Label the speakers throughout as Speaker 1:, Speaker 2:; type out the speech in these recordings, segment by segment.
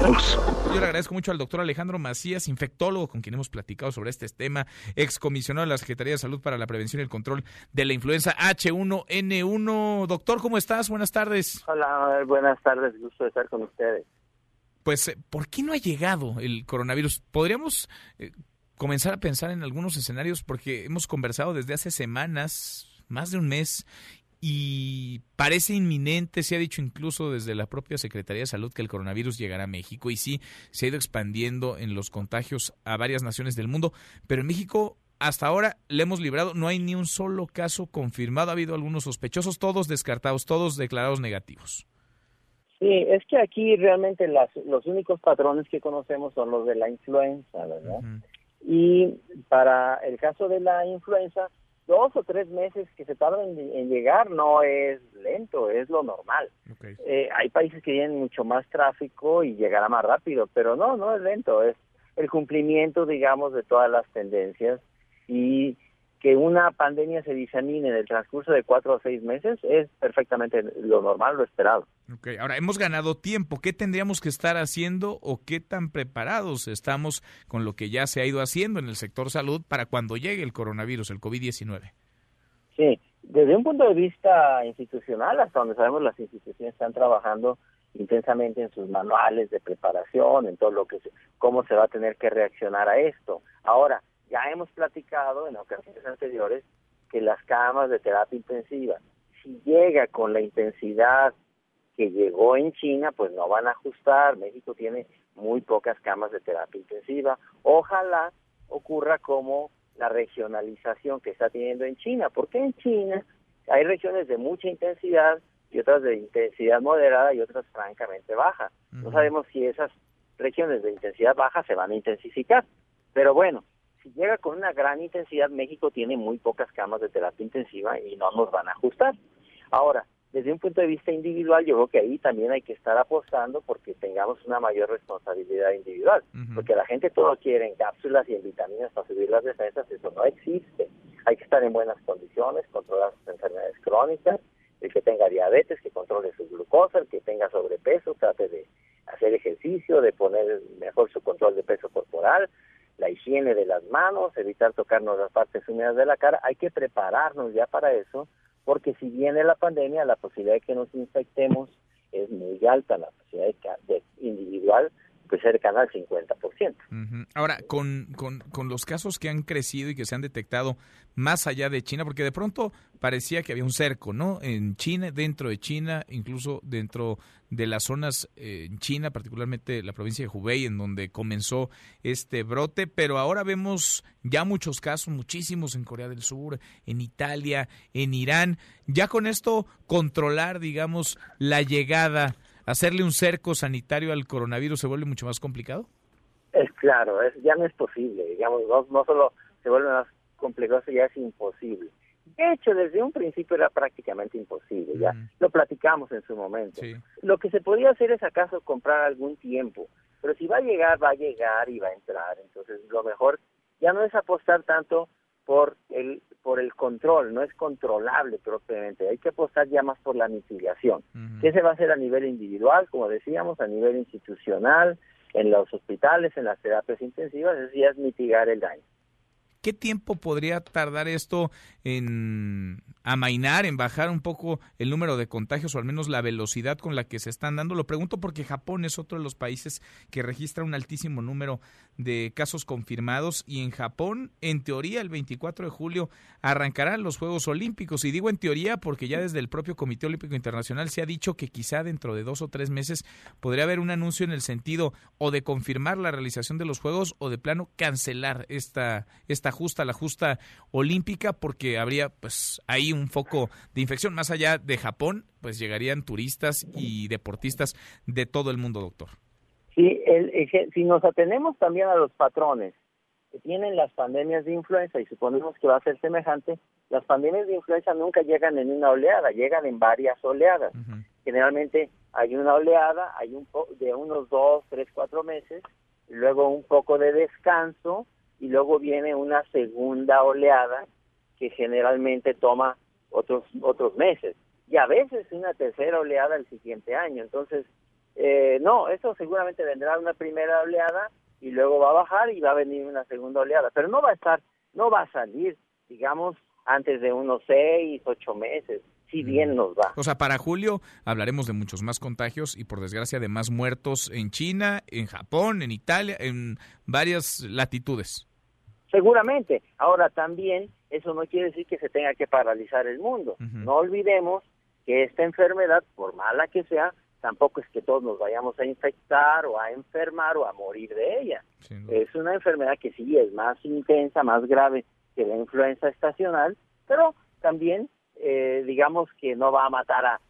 Speaker 1: Yo le agradezco mucho al doctor Alejandro Macías, infectólogo, con quien hemos platicado sobre este tema, excomisionado de la Secretaría de Salud para la Prevención y el Control de la Influenza H1N1. Doctor, ¿cómo estás? Buenas tardes.
Speaker 2: Hola, buenas tardes, gusto de estar con ustedes.
Speaker 1: Pues, ¿por qué no ha llegado el coronavirus? Podríamos eh, comenzar a pensar en algunos escenarios porque hemos conversado desde hace semanas, más de un mes, y parece inminente, se ha dicho incluso desde la propia Secretaría de Salud que el coronavirus llegará a México y sí, se ha ido expandiendo en los contagios a varias naciones del mundo, pero en México hasta ahora le hemos librado, no hay ni un solo caso confirmado, ha habido algunos sospechosos, todos descartados, todos declarados negativos.
Speaker 2: Sí, es que aquí realmente las, los únicos patrones que conocemos son los de la influenza, ¿verdad? Y para el caso de la influenza, dos o tres meses que se tardan en, llegar no es lento, es lo normal. Eh, hay países que tienen mucho más tráfico y llegará más rápido, pero no, no es lento, es el cumplimiento, digamos, de todas las tendencias y que una pandemia se disemine en el transcurso de cuatro o seis meses es perfectamente lo normal, lo esperado.
Speaker 1: Ok, ahora hemos ganado tiempo. ¿Qué tendríamos que estar haciendo o qué tan preparados estamos con lo que ya se ha ido haciendo en el sector salud para cuando llegue el coronavirus, el COVID-19?
Speaker 2: Sí, desde un punto de vista institucional, hasta donde sabemos las instituciones están trabajando intensamente en sus manuales de preparación, en todo lo que cómo se va a tener que reaccionar a esto. Ahora, ya hemos platicado en ocasiones anteriores que las camas de terapia intensiva, si llega con la intensidad que llegó en China, pues no van a ajustar. México tiene muy pocas camas de terapia intensiva. Ojalá ocurra como la regionalización que está teniendo en China, porque en China hay regiones de mucha intensidad y otras de intensidad moderada y otras francamente bajas. No sabemos si esas regiones de intensidad baja se van a intensificar. Pero bueno, si llega con una gran intensidad, México tiene muy pocas camas de terapia intensiva y no nos van a ajustar. Ahora, desde un punto de vista individual, yo creo que ahí también hay que estar apostando porque tengamos una mayor responsabilidad individual, porque la gente todo quiere en cápsulas y en vitaminas para subir las defensas, eso no existe. Hay que estar en buenas condiciones, controlar sus enfermedades crónicas, el que tenga diabetes, que controle su glucosa, el que tenga sobrepeso, trate de hacer ejercicio, de poner mejor su control de peso corporal, la higiene de las manos, evitar tocarnos las partes húmedas de la cara, hay que prepararnos ya para eso, porque si viene la pandemia, la posibilidad de que nos infectemos es muy alta, la posibilidad de, pues cercana al 50%.
Speaker 1: Ahora, con, con, con, los casos que han crecido y que se han detectado más allá de China, porque de pronto parecía que había un cerco, ¿no? En China, dentro de China, incluso dentro de las zonas eh, en China, particularmente la provincia de Hubei, en donde comenzó este brote, pero ahora vemos ya muchos casos, muchísimos en Corea del Sur, en Italia, en Irán. Ya con esto controlar, digamos, la llegada hacerle un cerco sanitario al coronavirus se vuelve mucho más complicado?
Speaker 2: Es claro, es, ya no es posible, digamos, no, solo se vuelve más complicado, ya es imposible. De hecho, desde un principio era prácticamente imposible, ya lo platicamos en su momento. Lo que se podía hacer es acaso comprar algún tiempo, pero si va a llegar, va a llegar y va a entrar. Entonces, lo mejor ya no es apostar tanto por el por el control, no es controlable propiamente, hay que apostar ya más por la mitigación, ¿Qué se va a hacer a nivel individual, como decíamos, a nivel institucional, en los hospitales, en las terapias intensivas, es ya es mitigar el daño.
Speaker 1: ¿Qué tiempo podría tardar esto en amainar, en bajar un poco el número de contagios o al menos la velocidad con la que se están dando? Lo pregunto porque Japón es otro de los países que registra un altísimo número de casos confirmados y en Japón, en teoría, el 24 de julio arrancarán los Juegos Olímpicos. Y digo en teoría porque ya desde el propio Comité Olímpico Internacional se ha dicho que quizá dentro de dos o tres meses podría haber un anuncio en el sentido o de confirmar la realización de los Juegos o de plano cancelar esta, esta justa, la justa olímpica porque habría pues ahí un foco de infección. Más allá de Japón, pues llegarían turistas y deportistas de todo el mundo, doctor.
Speaker 2: Sí, el, si nos atenemos también a los patrones que tienen las pandemias de influenza y suponemos que va a ser semejante, las pandemias de influenza nunca llegan en una oleada, llegan en varias oleadas. Generalmente hay una oleada, hay un de unos dos, tres, cuatro meses, luego un poco de descanso y luego viene una segunda oleada que generalmente toma otros otros meses y a veces una tercera oleada el siguiente año. Entonces, eh, no, eso seguramente vendrá una primera oleada y luego va a bajar y va a venir una segunda oleada, pero no va a estar, no va a salir, digamos, antes de unos seis, ocho meses, si bien nos va.
Speaker 1: O sea, para julio hablaremos de muchos más contagios y por desgracia de más muertos en China, en Japón, en Italia, en varias latitudes.
Speaker 2: Seguramente. Ahora también eso no quiere decir que se tenga que paralizar el mundo. No olvidemos que esta enfermedad, por mala que sea, tampoco es que todos nos vayamos a infectar o a enfermar o a morir de ella. Es una enfermedad que sí es más intensa, más grave que la influenza estacional, pero también eh, digamos que no va a matar a,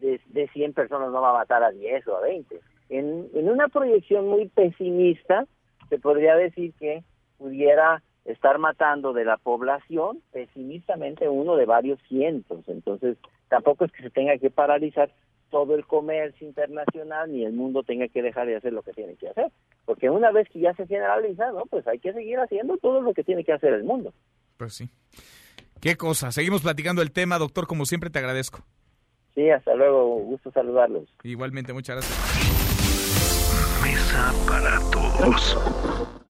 Speaker 2: de, de, 100 personas, no va a matar a 10 o a 20. En, en una proyección muy pesimista, se podría decir que pudiera estar matando de la población pesimistamente uno de varios cientos. Entonces, tampoco es que se tenga que paralizar todo el comercio internacional ni el mundo tenga que dejar de hacer lo que tiene que hacer. Porque una vez que ya se generaliza, ¿no? pues hay que seguir haciendo todo lo que tiene que hacer el mundo.
Speaker 1: Pues sí. Qué cosa. Seguimos platicando el tema, doctor. Como siempre, te agradezco.
Speaker 2: Sí, hasta luego. Gusto saludarlos.
Speaker 1: Igualmente, muchas gracias. Mesa para todos.